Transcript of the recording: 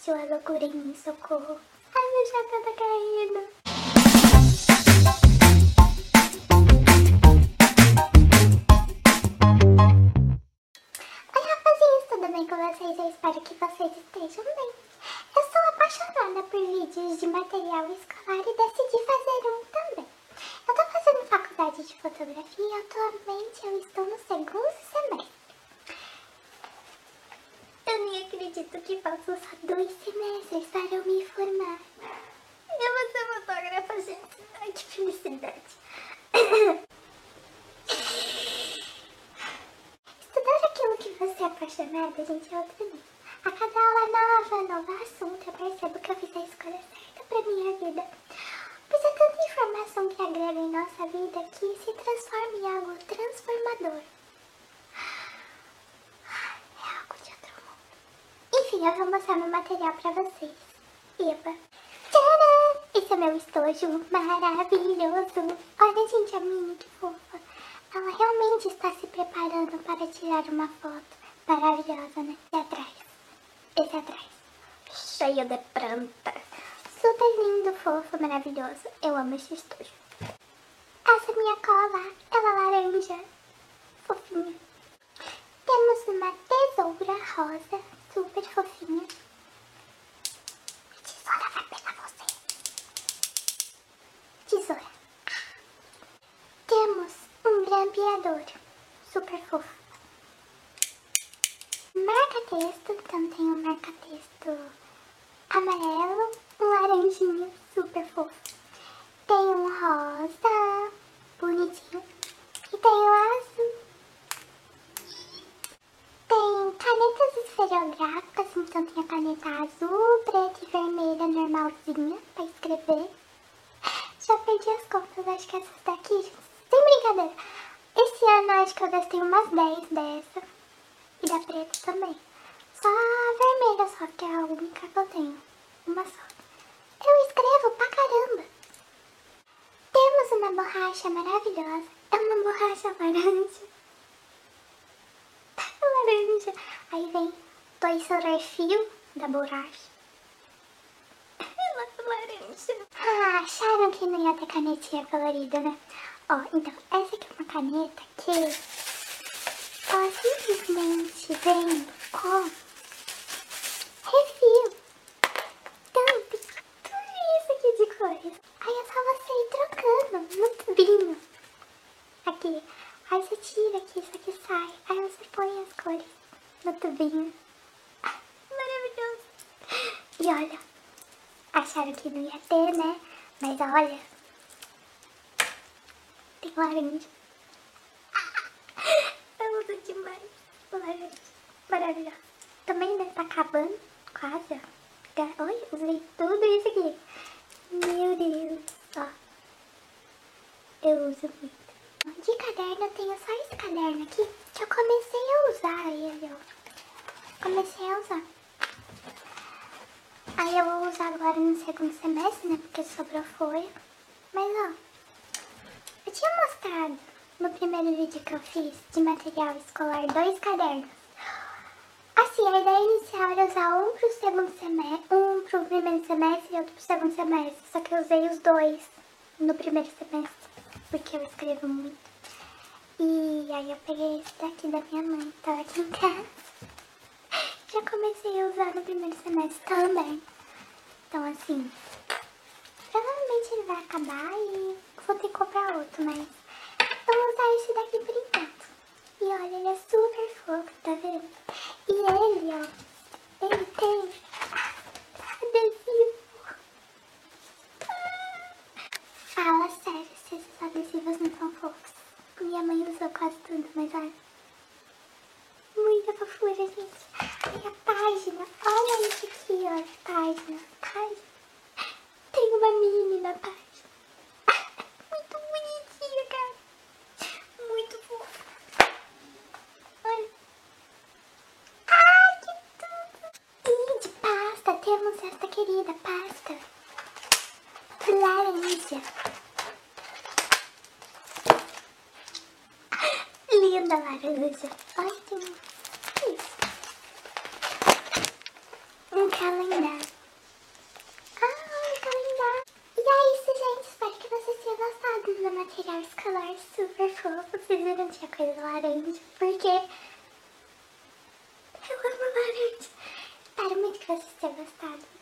Aconteceu a loucura em mim, socorro. Ai, meu chapéu tá caindo. Oi, rapazinhos, tudo bem com vocês? Eu espero que vocês estejam bem. Eu sou apaixonada por vídeos de material escolar e decidi fazer um também. Eu tô fazendo faculdade de fotografia e atualmente eu estou no segundo semestre. Eu nem acredito que faltam só dois semestres para eu me formar. Eu vou ser fotógrafa, gente. Ai, que felicidade. Estudar aquilo que você é apaixonada, gente, é outro nível. A cada aula nova, novo assunto, eu percebo que eu fiz a escolha certa pra minha vida. Pois é tanta informação que agrega em nossa vida que se transforma em algo transformador. É algo de outro Enfim, eu vou mostrar meu material pra vocês. Eba. Tcharam! Esse é meu estojo maravilhoso. Olha, gente, a minha, que fofa. Ela realmente está se preparando para tirar uma foto maravilhosa, né? E atrás. Esse atrás. Cheio de planta. Super lindo, fofo, maravilhoso. Eu amo esse estojo. Essa minha cola. Ela é laranja. Fofinha. Rosa. Super fofinha. Tesoura vai pegar você. Tesoura. Temos um grampeador. Super fofo. Marca-texto. Então tem um marca-texto amarelo, um laranjinha super fofo. Tem um rosa, bonitinho. E tem um azul. Tem canetas esferográficas, então tem a caneta azul, preta e normalzinha pra escrever. Já perdi as contas, acho que essas daqui, sem brincadeira. Esse ano acho que eu gastei umas 10 dessa. E da preta também. Só a vermelha só, que é a única que eu tenho. Uma só. Eu escrevo pra caramba. Temos uma borracha maravilhosa. É uma borracha laranja. laranja. Aí vem dois refil da borracha. Ah, acharam que não ia ter canetinha colorida, né? Ó, então, essa aqui é uma caneta que ela simplesmente vem com refil. Então, tem tudo isso aqui de cores. Aí é só você ir trocando no tubinho. Aqui. Aí você tira aqui, isso aqui sai. Aí você põe as cores no tubinho. Maravilhoso. E olha, acharam que não ia ter, né? Mas olha, tem laranja. Eu uso demais. Laranja. Maravilhoso. Também né, tá acabando. Quase, ó. Olha, usei tudo isso aqui. Meu Deus. Ó. Eu uso muito. De caderno, eu tenho só esse caderno aqui. Que eu comecei a usar ele, ó. Comecei a usar. Eu vou usar agora no segundo semestre, né? Porque sobrou folha. Mas, ó. Eu tinha mostrado no primeiro vídeo que eu fiz de material escolar dois cadernos. Assim, a ideia inicial era usar um pro segundo semestre, um pro primeiro semestre e outro pro segundo semestre. Só que eu usei os dois no primeiro semestre, porque eu escrevo muito. E aí eu peguei esse daqui da minha mãe, tava aqui em casa. Já comecei a usar no primeiro semestre também. Então assim, provavelmente ele vai acabar e vou ter que comprar outro, mas vou usar esse daqui por enquanto. E olha, ele é super fofo, tá vendo? E ele, ó, ele tem adesivo. Fala sério se esses adesivos não são fofos. Minha mãe usou quase tudo, mas olha. Muita fofura, gente. E a página, olha isso aqui, ó, a página. Página. Tem uma mini na página. Muito bonitinha, cara. Muito fofa. Olha. Ai, que tudo. E de pasta, temos esta querida pasta. Linda laranja. Um- isso. Um calendário. Ah, o calendário. E é isso, gente. Espero que vocês tenham gostado do material escolar super fofo. Vocês viram que tinha coisa laranja, porque eu amo laranja. Espero muito que vocês tenham gostado.